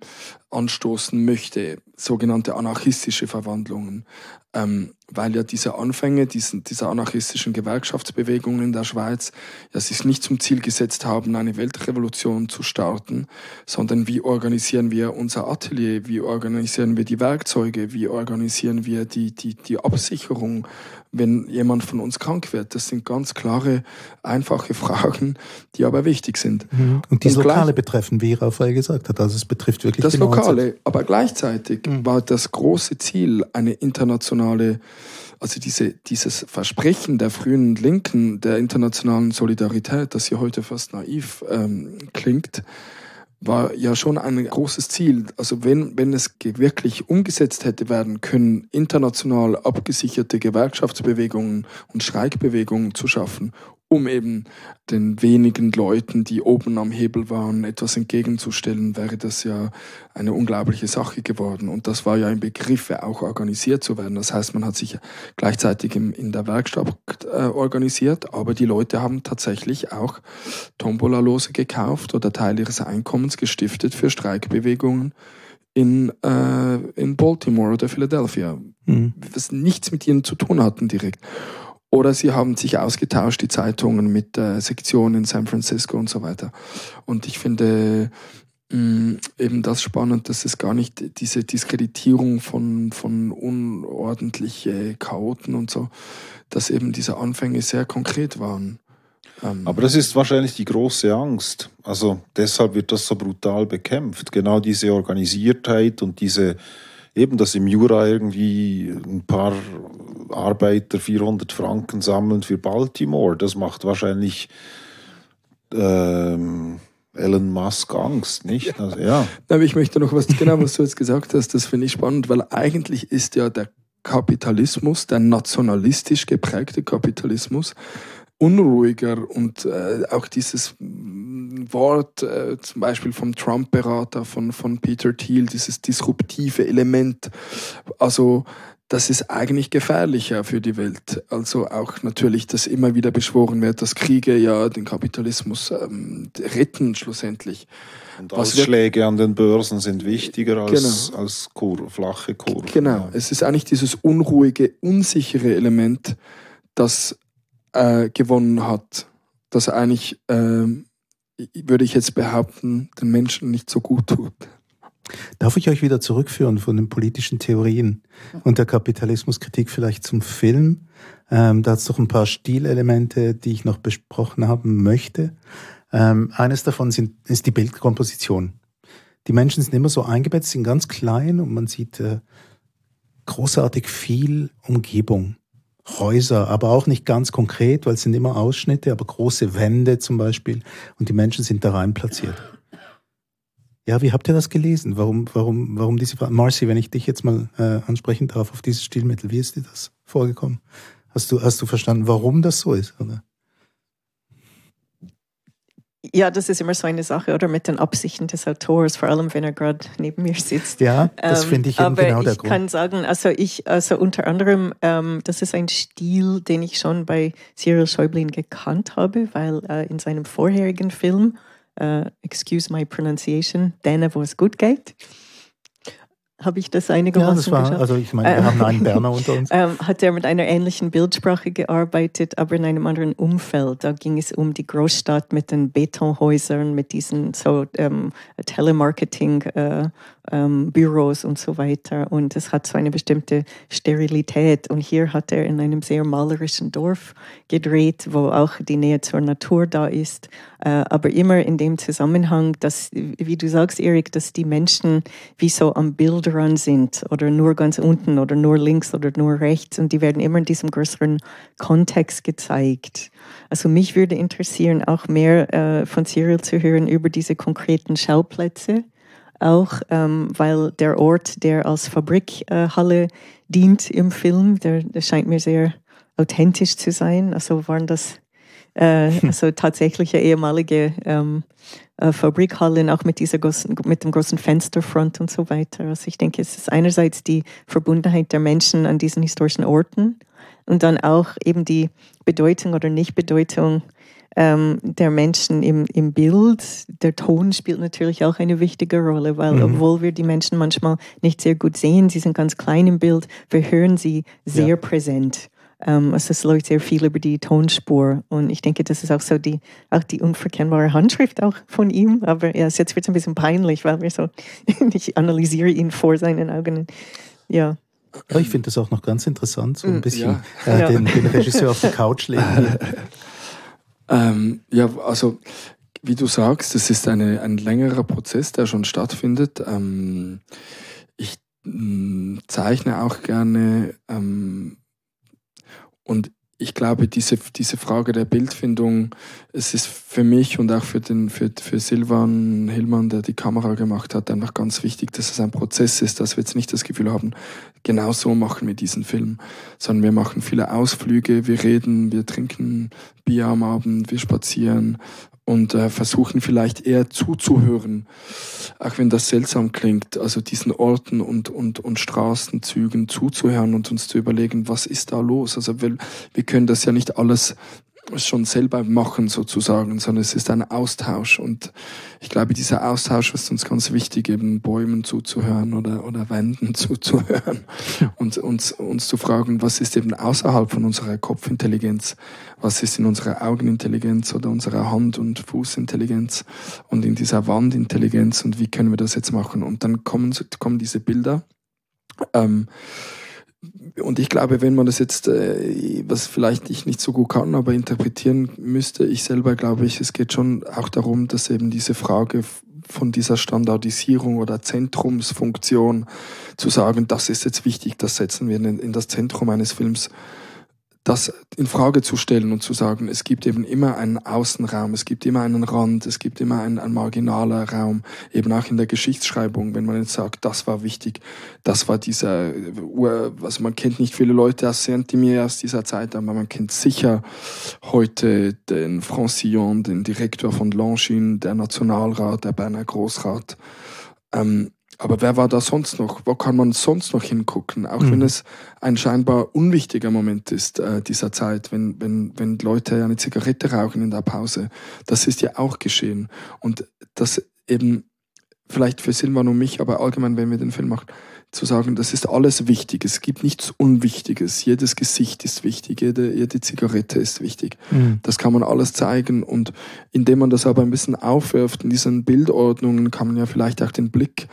[SPEAKER 5] anstoßen möchte, sogenannte anarchistische Verwandlungen ähm, weil ja diese Anfänge diesen, dieser anarchistischen Gewerkschaftsbewegungen in der Schweiz ja sich nicht zum Ziel gesetzt haben, eine Weltrevolution zu starten, sondern wie organisieren wir unser Atelier, wie organisieren wir die Werkzeuge, wie organisieren wir die, die, die Absicherung, wenn jemand von uns krank wird. Das sind ganz klare, einfache Fragen, die aber wichtig sind.
[SPEAKER 4] Mhm. Und die Lokale betreffen, wie Raphael gesagt hat. Also es betrifft wirklich
[SPEAKER 5] das Lokale. Aber gleichzeitig mhm. war das große Ziel eine internationale also diese, dieses Versprechen der frühen Linken, der internationalen Solidarität, das hier heute fast naiv ähm, klingt, war ja schon ein großes Ziel. Also wenn, wenn es wirklich umgesetzt hätte werden können, international abgesicherte Gewerkschaftsbewegungen und Streikbewegungen zu schaffen, um eben den wenigen Leuten, die oben am Hebel waren, etwas entgegenzustellen, wäre das ja eine unglaubliche Sache geworden. Und das war ja ein Begriff, auch organisiert zu werden. Das heißt, man hat sich gleichzeitig in der Werkstatt äh, organisiert, aber die Leute haben tatsächlich auch Tombola-Lose gekauft oder Teil ihres Einkommens gestiftet für Streikbewegungen in, äh, in Baltimore oder Philadelphia, mhm. was nichts mit ihnen zu tun hatten direkt. Oder sie haben sich ausgetauscht, die Zeitungen mit äh, Sektionen in San Francisco und so weiter. Und ich finde, mh, eben das spannend, dass es gar nicht diese Diskreditierung von, von unordentliche Chaoten und so, dass eben diese Anfänge sehr konkret waren.
[SPEAKER 6] Ähm Aber das ist wahrscheinlich die große Angst. Also deshalb wird das so brutal bekämpft. Genau diese Organisiertheit und diese, eben, dass im Jura irgendwie ein paar Arbeiter 400 Franken sammeln für Baltimore, das macht wahrscheinlich ähm, Elon Musk Angst, nicht? Also, ja.
[SPEAKER 5] Aber ich möchte noch was, genau was du jetzt gesagt hast, das finde ich spannend, weil eigentlich ist ja der Kapitalismus, der nationalistisch geprägte Kapitalismus, unruhiger und äh, auch dieses Wort äh, zum Beispiel vom Trump-Berater von, von Peter Thiel, dieses disruptive Element, also das ist eigentlich gefährlicher für die Welt. Also auch natürlich, dass immer wieder beschworen wird, dass Kriege ja den Kapitalismus ähm, retten schlussendlich.
[SPEAKER 6] Und Ausschläge an den Börsen sind wichtiger als, genau. als Kur flache Kurven.
[SPEAKER 5] Genau, ja. es ist eigentlich dieses unruhige, unsichere Element, das äh, gewonnen hat, das eigentlich, äh, würde ich jetzt behaupten, den Menschen nicht so gut tut.
[SPEAKER 4] Darf ich euch wieder zurückführen von den politischen Theorien und der Kapitalismuskritik vielleicht zum Film? Ähm, da hat es doch ein paar Stilelemente, die ich noch besprochen haben möchte. Ähm, eines davon sind, ist die Bildkomposition. Die Menschen sind immer so eingebettet, sind ganz klein und man sieht äh, großartig viel Umgebung. Häuser, aber auch nicht ganz konkret, weil es sind immer Ausschnitte, aber große Wände zum Beispiel und die Menschen sind da rein platziert. Ja, wie habt ihr das gelesen? Warum, warum, warum diese Frage? Marcy, wenn ich dich jetzt mal äh, ansprechen darf auf dieses Stilmittel, wie ist dir das vorgekommen? Hast du, hast du verstanden, warum das so ist? Oder?
[SPEAKER 3] Ja, das ist immer so eine Sache, oder mit den Absichten des Autors, vor allem wenn er gerade neben mir sitzt.
[SPEAKER 4] Ja, das ähm, finde ich eben
[SPEAKER 3] aber
[SPEAKER 4] genau der Grund.
[SPEAKER 3] Ich kann sagen, also ich, also unter anderem, ähm, das ist ein Stil, den ich schon bei Cyril Schäublin gekannt habe, weil äh, in seinem vorherigen Film, äh, excuse my pronunciation, Dana, wo es gut geht, habe ich das einigermaßen
[SPEAKER 4] Ja, das war,
[SPEAKER 3] geschafft?
[SPEAKER 4] also ich meine, wir ähm, haben einen Berner unter uns.
[SPEAKER 3] Ähm, hat er mit einer ähnlichen Bildsprache gearbeitet, aber in einem anderen Umfeld. Da ging es um die Großstadt mit den Betonhäusern, mit diesen so ähm, Telemarketing äh, ähm, Büros und so weiter. Und es hat so eine bestimmte Sterilität. Und hier hat er in einem sehr malerischen Dorf gedreht, wo auch die Nähe zur Natur da ist. Äh, aber immer in dem Zusammenhang, dass, wie du sagst, Erik, dass die Menschen wie so am Bildrand sind oder nur ganz unten oder nur links oder nur rechts. Und die werden immer in diesem größeren Kontext gezeigt. Also mich würde interessieren, auch mehr äh, von Cyril zu hören über diese konkreten Schauplätze auch, ähm, weil der Ort, der als Fabrikhalle äh, dient im Film, der, der, scheint mir sehr authentisch zu sein. Also waren das äh, also tatsächliche ehemalige ähm, äh, Fabrikhallen, auch mit, dieser großen, mit dem großen Fensterfront und so weiter. Also ich denke, es ist einerseits die Verbundenheit der Menschen an diesen historischen Orten und dann auch eben die Bedeutung oder Nichtbedeutung ähm, der Menschen im, im Bild. Der Ton spielt natürlich auch eine wichtige Rolle, weil mhm. obwohl wir die Menschen manchmal nicht sehr gut sehen, sie sind ganz klein im Bild, wir hören sie sehr ja. präsent. Ähm, also es läuft sehr viel über die Tonspur und ich denke, das ist auch so die, auch die unverkennbare Handschrift auch von ihm. Aber ja, jetzt wird es ein bisschen peinlich, weil wir so, ich analysiere ihn vor seinen Augen. Ja.
[SPEAKER 4] Ja, ich finde das auch noch ganz interessant, so ein mm, bisschen ja. Äh, den, den, Regisseur auf die Couch legen.
[SPEAKER 5] Ähm, ja, also wie du sagst, es ist eine, ein längerer Prozess, der schon stattfindet. Ähm, ich mh, mm, zeichne auch gerne ähm, und ich glaube, diese, diese Frage der Bildfindung, es ist für mich und auch für, den, für, für Silvan Hillmann, der die Kamera gemacht hat, einfach ganz wichtig, dass es ein Prozess ist, dass wir jetzt nicht das Gefühl haben, genau so machen wir diesen Film, sondern wir machen viele Ausflüge, wir reden, wir trinken Bier am Abend, wir spazieren und äh, versuchen vielleicht eher zuzuhören, auch wenn das seltsam klingt, also diesen Orten und, und, und Straßenzügen zuzuhören und uns zu überlegen, was ist da los? Also wir, wir können das ja nicht alles schon selber machen sozusagen, sondern es ist ein Austausch. Und ich glaube, dieser Austausch ist uns ganz wichtig, eben Bäumen zuzuhören oder, oder Wänden zuzuhören und uns, uns zu fragen, was ist eben außerhalb von unserer Kopfintelligenz, was ist in unserer Augenintelligenz oder unserer Hand- und Fußintelligenz und in dieser Wandintelligenz und wie können wir das jetzt machen. Und dann kommen, kommen diese Bilder. Ähm, und ich glaube, wenn man das jetzt, äh, was vielleicht ich nicht so gut kann, aber interpretieren müsste, ich selber glaube ich, es geht schon auch darum, dass eben diese Frage von dieser Standardisierung oder Zentrumsfunktion zu sagen, das ist jetzt wichtig, das setzen wir in das Zentrum eines Films, das in Frage zu stellen und zu sagen, es gibt eben immer einen Außenraum, es gibt immer einen Rand, es gibt immer einen, einen marginaler Raum, eben auch in der Geschichtsschreibung, wenn man jetzt sagt, das war wichtig, das war dieser, also man kennt nicht viele Leute aus Saint-Imier aus dieser Zeit, aber man kennt sicher heute den Francillon, den Direktor von Longines, der Nationalrat, der Berner Großrat. Ähm, aber wer war da sonst noch? Wo kann man sonst noch hingucken? Auch mhm. wenn es ein scheinbar unwichtiger Moment ist äh, dieser Zeit, wenn, wenn, wenn Leute eine Zigarette rauchen in der Pause. Das ist ja auch geschehen. Und das eben vielleicht für Silvan und mich, aber allgemein, wenn wir den Film machen, zu sagen, das ist alles wichtig. Es gibt nichts Unwichtiges. Jedes Gesicht ist wichtig. Jede, jede Zigarette ist wichtig. Mhm. Das kann man alles zeigen. Und indem man das aber ein bisschen aufwirft in diesen Bildordnungen, kann man ja vielleicht auch den Blick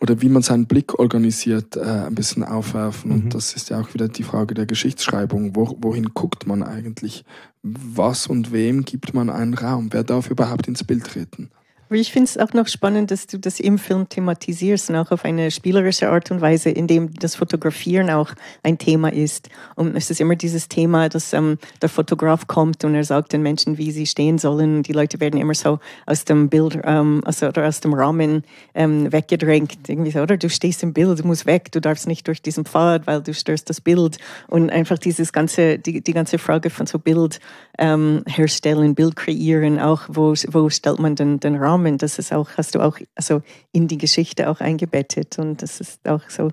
[SPEAKER 5] oder wie man seinen Blick organisiert, äh, ein bisschen aufwerfen. Mhm. Und das ist ja auch wieder die Frage der Geschichtsschreibung. Wo, wohin guckt man eigentlich? Was und wem gibt man einen Raum? Wer darf überhaupt ins Bild treten?
[SPEAKER 3] Ich finde es auch noch spannend, dass du das im Film thematisierst auch auf eine spielerische Art und Weise, indem das Fotografieren auch ein Thema ist. Und es ist immer dieses Thema, dass ähm, der Fotograf kommt und er sagt den Menschen, wie sie stehen sollen. Die Leute werden immer so aus dem Bild ähm, also, oder aus dem Rahmen ähm, weggedrängt. Irgendwie so, oder du stehst im Bild, du musst weg, du darfst nicht durch diesen Pfad, weil du störst das Bild. Und einfach dieses ganze, die, die ganze Frage von so Bild ähm, herstellen, Bild kreieren, auch wo, wo stellt man den, den Rahmen Rahmen. Das ist auch, hast du auch also in die Geschichte auch eingebettet und das ist auch so,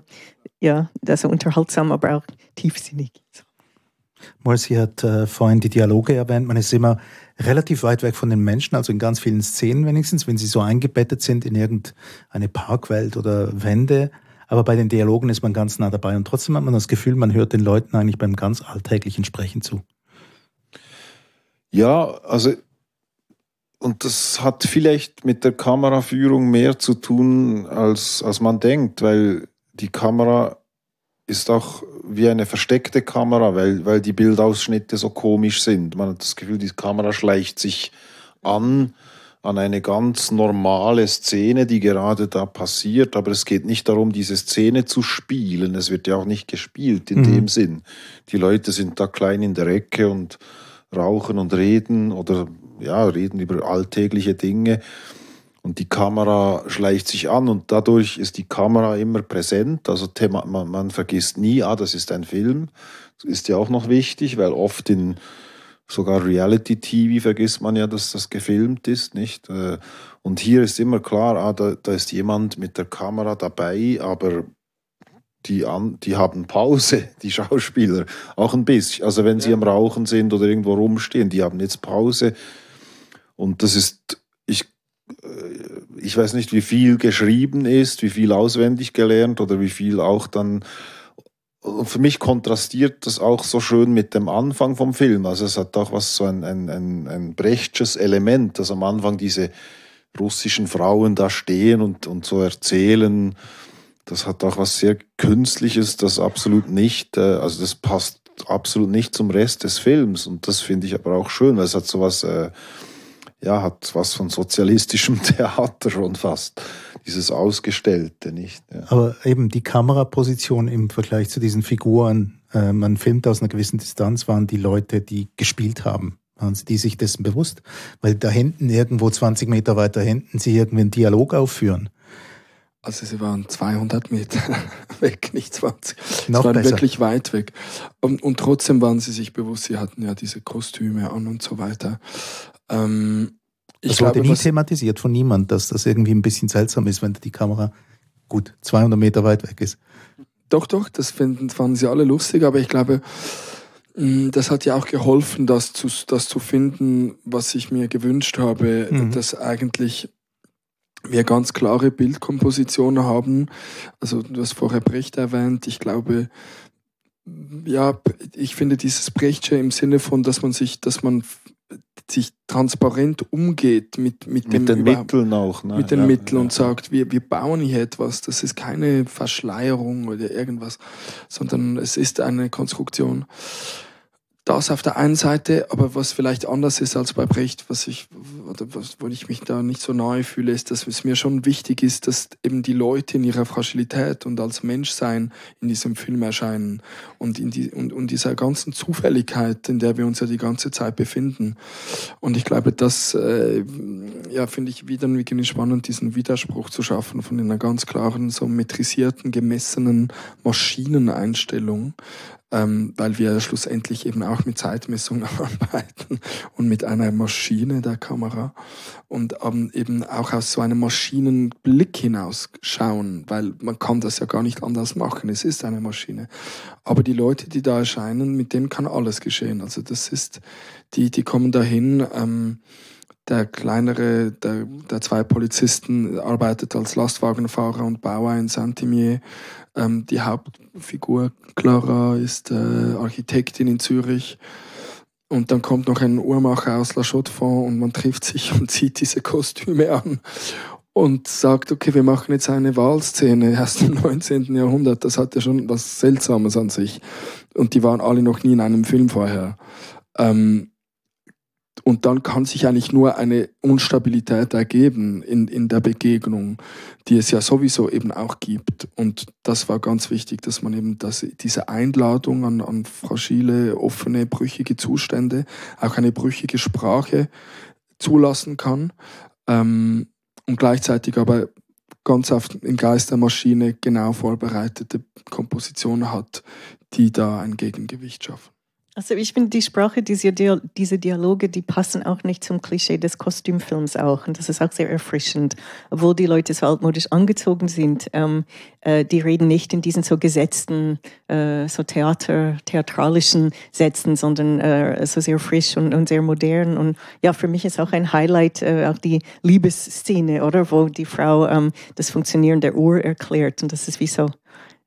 [SPEAKER 3] ja, also unterhaltsam, aber auch tiefsinnig.
[SPEAKER 4] Marcy hat äh, vorhin die Dialoge erwähnt. Man ist immer relativ weit weg von den Menschen, also in ganz vielen Szenen wenigstens, wenn sie so eingebettet sind in irgendeine Parkwelt oder Wände. Aber bei den Dialogen ist man ganz nah dabei und trotzdem hat man das Gefühl, man hört den Leuten eigentlich beim ganz alltäglichen Sprechen zu.
[SPEAKER 6] Ja, also und das hat vielleicht mit der Kameraführung mehr zu tun, als, als man denkt, weil die Kamera ist auch wie eine versteckte Kamera, weil, weil die Bildausschnitte so komisch sind. Man hat das Gefühl, die Kamera schleicht sich an an eine ganz normale Szene, die gerade da passiert, aber es geht nicht darum, diese Szene zu spielen. Es wird ja auch nicht gespielt in mhm. dem Sinn. Die Leute sind da klein in der Ecke und rauchen und reden oder ja, reden über alltägliche Dinge. Und die Kamera schleicht sich an und dadurch ist die Kamera immer präsent. Also Thema, man, man vergisst nie, ah, das ist ein Film. Das ist ja auch noch wichtig, weil oft in sogar Reality-TV vergisst man ja, dass das gefilmt ist, nicht? Äh, und hier ist immer klar, ah, da, da ist jemand mit der Kamera dabei, aber die, an, die haben Pause, die Schauspieler, auch ein bisschen. Also wenn sie am Rauchen sind oder irgendwo rumstehen, die haben jetzt Pause. Und das ist, ich, äh, ich weiß nicht, wie viel geschrieben ist, wie viel auswendig gelernt oder wie viel auch dann. Und für mich kontrastiert das auch so schön mit dem Anfang vom Film. Also es hat auch was so ein, ein, ein, ein Brechtsches Element, dass am Anfang diese russischen Frauen da stehen und, und so erzählen. Das hat auch was sehr Künstliches, das absolut nicht, äh, also das passt absolut nicht zum Rest des Films. Und das finde ich aber auch schön, weil es hat so was äh, ja, hat was von sozialistischem Theater schon fast. Dieses Ausgestellte, nicht? Ja.
[SPEAKER 4] Aber eben die Kameraposition im Vergleich zu diesen Figuren, äh, man filmt aus einer gewissen Distanz, waren die Leute, die gespielt haben. Waren sie die sich dessen bewusst? Weil da hinten, irgendwo 20 Meter weiter hinten, sie irgendwie einen Dialog aufführen.
[SPEAKER 5] Also sie waren 200 Meter weg, nicht 20.
[SPEAKER 4] Noch
[SPEAKER 5] sie waren
[SPEAKER 4] besser.
[SPEAKER 5] wirklich weit weg. Und, und, trotzdem waren sie sich bewusst, sie hatten ja diese Kostüme an und so weiter. Ähm,
[SPEAKER 4] ich das glaube, wurde nie thematisiert von niemand, dass das irgendwie ein bisschen seltsam ist, wenn die Kamera gut 200 Meter weit weg ist.
[SPEAKER 5] Doch, doch, das finden, fanden sie alle lustig, aber ich glaube, Mm, das hat ja auch geholfen, das zu, das zu finden, was ich mir gewünscht habe, mhm. dass eigentlich wir ganz klare Bildkompositionen haben. Also du hast vorher Brecht erwähnt. Ich glaube, ja, ich finde dieses Brechtsche im Sinne von, dass man sich, dass man sich transparent umgeht mit, mit,
[SPEAKER 6] mit den Mitteln auch.
[SPEAKER 5] Ne? Mit den ja, Mitteln ja. und sagt, wir, wir bauen hier etwas. Das ist keine Verschleierung oder irgendwas, sondern es ist eine Konstruktion das auf der einen Seite, aber was vielleicht anders ist als bei Brecht, was ich, was, wo ich mich da nicht so nahe fühle, ist, dass es mir schon wichtig ist, dass eben die Leute in ihrer Fragilität und als Menschsein in diesem Film erscheinen und in die, und, und dieser ganzen Zufälligkeit, in der wir uns ja die ganze Zeit befinden. Und ich glaube, das, äh, ja, finde ich wieder irgendwie spannend, diesen Widerspruch zu schaffen von einer ganz klaren, so metrisierten, gemessenen Maschineneinstellung ähm, weil wir schlussendlich eben auch mit Zeitmessung arbeiten und mit einer Maschine der Kamera und ähm, eben auch aus so einem Maschinenblick hinaus schauen, weil man kann das ja gar nicht anders machen. Es ist eine Maschine. Aber die Leute, die da erscheinen, mit denen kann alles geschehen. Also das ist, die, die kommen dahin. Ähm, der kleinere der, der zwei Polizisten arbeitet als Lastwagenfahrer und Bauer in Saint-Imier. Ähm, die Hauptfigur Clara ist äh, Architektin in Zürich. Und dann kommt noch ein Uhrmacher aus La Chaux-de-Fonds und man trifft sich und zieht diese Kostüme an und sagt, okay, wir machen jetzt eine Wahlszene erst im 19. Jahrhundert. Das hat ja schon was Seltsames an sich. Und die waren alle noch nie in einem Film vorher. Ähm, und dann kann sich eigentlich nur eine Unstabilität ergeben in, in der Begegnung, die es ja sowieso eben auch gibt. Und das war ganz wichtig, dass man eben das, diese Einladung an, an fragile, offene, brüchige Zustände, auch eine brüchige Sprache zulassen kann. Ähm, und gleichzeitig aber ganz oft im Geist der Maschine genau vorbereitete Kompositionen hat, die da ein Gegengewicht schaffen.
[SPEAKER 3] Also ich finde die Sprache, diese, Dialoge, die passen auch nicht zum Klischee des Kostümfilms auch. Und das ist auch sehr erfrischend. Obwohl die Leute so altmodisch angezogen sind, ähm, äh, die reden nicht in diesen so gesetzten, äh, so Theater, theatralischen Sätzen, sondern äh, so sehr frisch und, und sehr modern. Und ja, für mich ist auch ein Highlight äh, auch die Liebesszene, oder? Wo die Frau ähm, das Funktionieren der Uhr erklärt. Und das ist wie so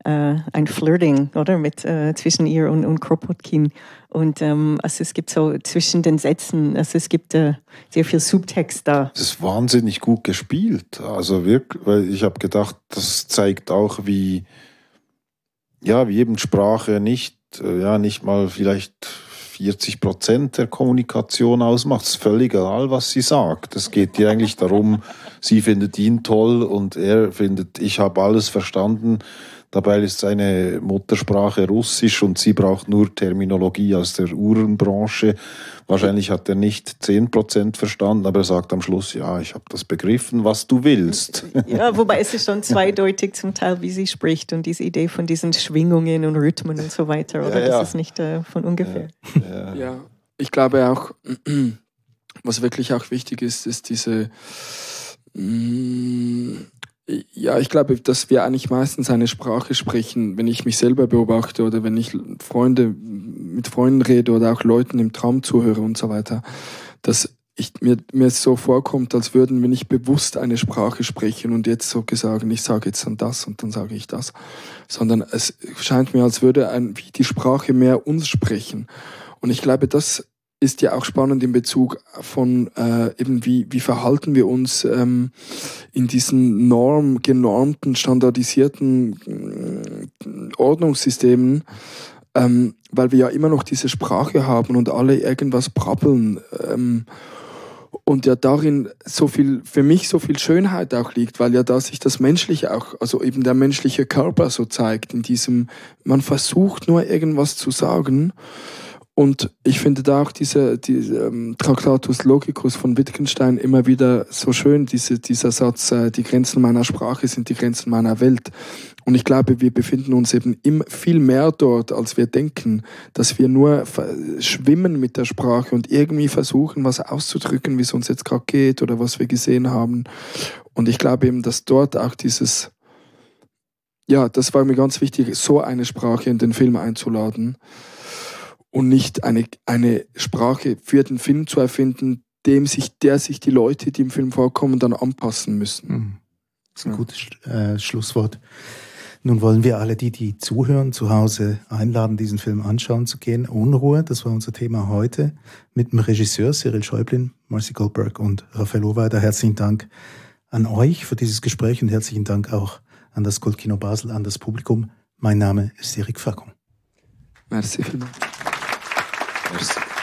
[SPEAKER 3] ein Flirting, oder? Mit, äh, zwischen ihr und, und Kropotkin. Und ähm, also es gibt so zwischen den Sätzen, also es gibt äh, sehr viel Subtext da.
[SPEAKER 6] Das ist wahnsinnig gut gespielt. Also wirklich, weil ich habe gedacht, das zeigt auch, wie, ja, wie eben Sprache nicht, äh, ja, nicht mal vielleicht 40 Prozent der Kommunikation ausmacht. Es ist völlig egal, was sie sagt. Es geht ihr eigentlich darum, sie findet ihn toll und er findet, ich habe alles verstanden. Dabei ist seine Muttersprache Russisch und sie braucht nur Terminologie aus der Uhrenbranche. Wahrscheinlich hat er nicht 10% verstanden, aber er sagt am Schluss, ja, ich habe das begriffen, was du willst.
[SPEAKER 3] Ja, wobei es ist schon zweideutig zum Teil, wie sie spricht und diese Idee von diesen Schwingungen und Rhythmen und so weiter, oder? Ja, ja. Das ist nicht äh, von ungefähr.
[SPEAKER 5] Ja, ja, ich glaube auch, was wirklich auch wichtig ist, ist diese mm, ja, ich glaube, dass wir eigentlich meistens eine Sprache sprechen, wenn ich mich selber beobachte oder wenn ich Freunde mit Freunden rede oder auch Leuten im Traum zuhöre und so weiter, dass ich, mir, mir so vorkommt, als würden wir nicht bewusst eine Sprache sprechen und jetzt so gesagt, ich sage jetzt dann das und dann sage ich das, sondern es scheint mir, als würde ein, wie die Sprache mehr uns sprechen. Und ich glaube, das ist ja auch spannend in Bezug von äh, eben wie, wie verhalten wir uns ähm, in diesen norm, genormten, standardisierten äh, Ordnungssystemen, ähm, weil wir ja immer noch diese Sprache haben und alle irgendwas brabbeln. Ähm, und ja darin so viel, für mich so viel Schönheit auch liegt, weil ja da sich das Menschliche auch, also eben der menschliche Körper so zeigt, in diesem, man versucht nur irgendwas zu sagen und ich finde da auch diese, diese ähm, Tractatus Logicus von Wittgenstein immer wieder so schön, diese, dieser Satz, äh, die Grenzen meiner Sprache sind die Grenzen meiner Welt. Und ich glaube, wir befinden uns eben im, viel mehr dort, als wir denken, dass wir nur schwimmen mit der Sprache und irgendwie versuchen, was auszudrücken, wie es uns jetzt gerade geht oder was wir gesehen haben. Und ich glaube eben, dass dort auch dieses, ja, das war mir ganz wichtig, so eine Sprache in den Film einzuladen und nicht eine, eine Sprache für den Film zu erfinden, dem sich, der sich die Leute, die im Film vorkommen, dann anpassen müssen.
[SPEAKER 4] Mhm. Das ist ein ja. gutes äh, Schlusswort. Nun wollen wir alle, die, die zuhören, zu Hause einladen, diesen Film anschauen zu gehen. Unruhe, das war unser Thema heute, mit dem Regisseur Cyril Schäublin, Marcy Goldberg und Raphael Oweider. Herzlichen Dank an euch für dieses Gespräch und herzlichen Dank auch an das Kultkino Basel, an das Publikum. Mein Name ist Erik Fackung.
[SPEAKER 5] Merci vielmals.
[SPEAKER 6] Merci.